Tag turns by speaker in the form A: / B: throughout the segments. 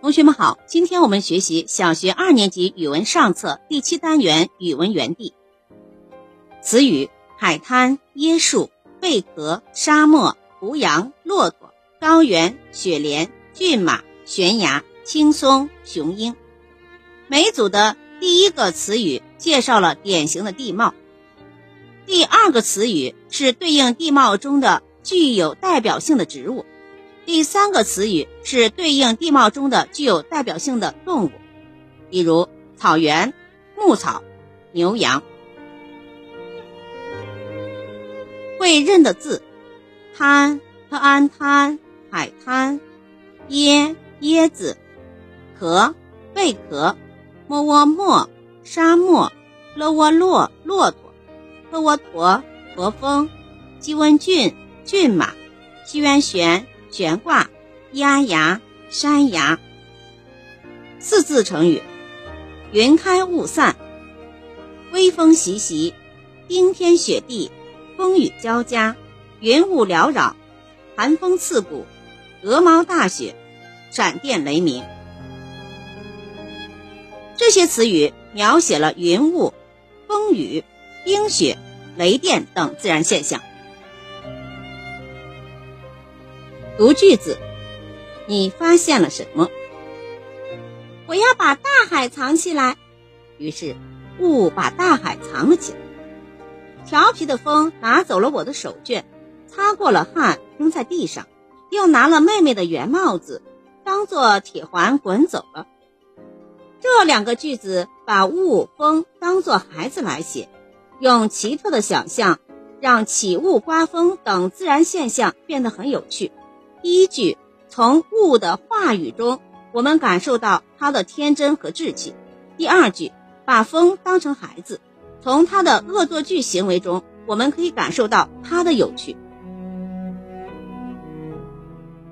A: 同学们好，今天我们学习小学二年级语文上册第七单元语文园地。词语：海滩、椰树、贝壳、沙漠、胡杨、骆驼、高原、雪莲、骏马、悬崖、青松、雄鹰。每组的第一个词语介绍了典型的地貌，第二个词语是对应地貌中的具有代表性的植物。第三个词语是对应地貌中的具有代表性的动物，比如草原、牧草、牛羊。会认的字：滩、特安滩、海滩、椰、椰子、壳、贝壳、莫窝莫、沙漠、勒窝骆、骆驼、特窝驼、驼峰、鸡温骏、骏马、西渊玄。悬挂、压崖、山崖。四字成语：云开雾散、微风习习、冰天雪地、风雨交加、云雾缭绕、寒风刺骨、鹅毛大雪、闪电雷鸣。这些词语描写了云雾、风雨、冰雪、雷电等自然现象。读句子，你发现了什么？
B: 我要把大海藏起来。
A: 于是，雾把大海藏了起来。调皮的风拿走了我的手绢，擦过了汗扔在地上，又拿了妹妹的圆帽子，当做铁环滚走了。这两个句子把雾、风当作孩子来写，用奇特的想象，让起雾、刮风等自然现象变得很有趣。第一句，从雾的话语中，我们感受到他的天真和稚气；第二句，把风当成孩子，从他的恶作剧行为中，我们可以感受到他的有趣。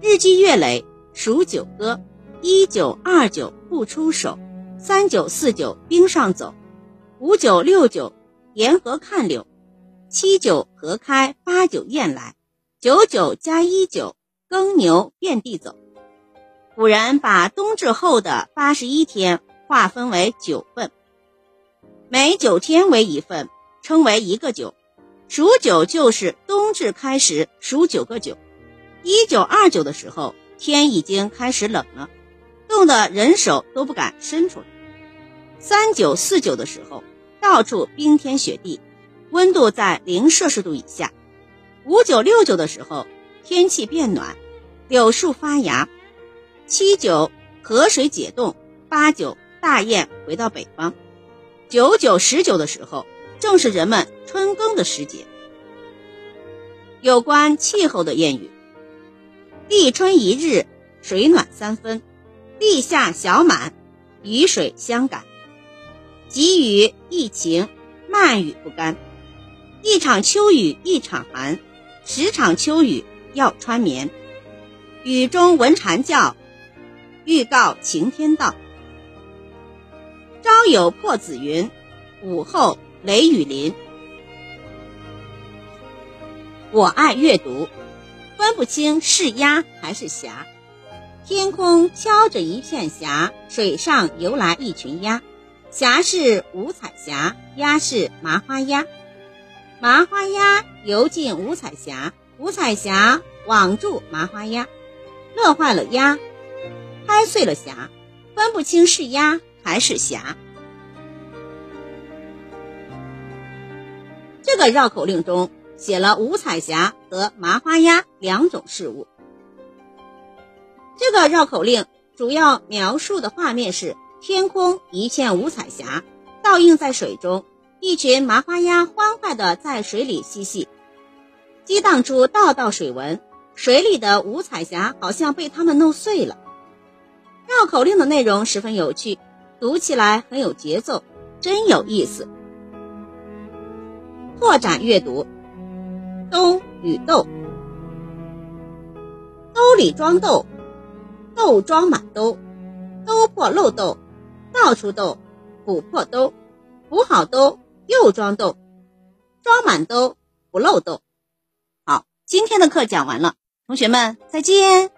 A: 日积月累数九歌，一九二九不出手，三九四九冰上走，五九六九沿河看柳，七九河开八九雁来，九九加一九。耕牛遍地走，古人把冬至后的八十一天划分为九份，每九天为一份，称为一个九。数九就是冬至开始数九个九。一九二九的时候，天已经开始冷了，冻得人手都不敢伸出来。三九四九的时候，到处冰天雪地，温度在零摄氏度以下。五九六九的时候。天气变暖，柳树发芽。七九河水解冻，八九大雁回到北方。九九十九的时候，正是人们春耕的时节。有关气候的谚语：立春一日，水暖三分；立夏小满，雨水相赶。急雨易晴，慢雨不干。一场秋雨一场寒，十场秋雨。要穿棉，雨中闻蝉叫，预告晴天到。朝有破紫云，午后雷雨淋。我爱阅读，分不清是鸭还是霞。天空飘着一片霞，水上游来一群鸭。霞是五彩霞，鸭是麻花鸭。麻花鸭游进五彩霞。五彩霞网住麻花鸭，乐坏了鸭，拍碎了霞，分不清是鸭还是霞。这个绕口令中写了五彩霞和麻花鸭两种事物。这个绕口令主要描述的画面是天空一片五彩霞，倒映在水中，一群麻花鸭欢快地在水里嬉戏。激荡出道道水纹，水里的五彩霞好像被它们弄碎了。绕口令的内容十分有趣，读起来很有节奏，真有意思。拓展阅读，兜与豆，兜里装豆，豆装满兜，兜破漏豆，到处豆，补破兜，补好兜又装豆，装满兜不漏豆。今天的课讲完了，同学们再见。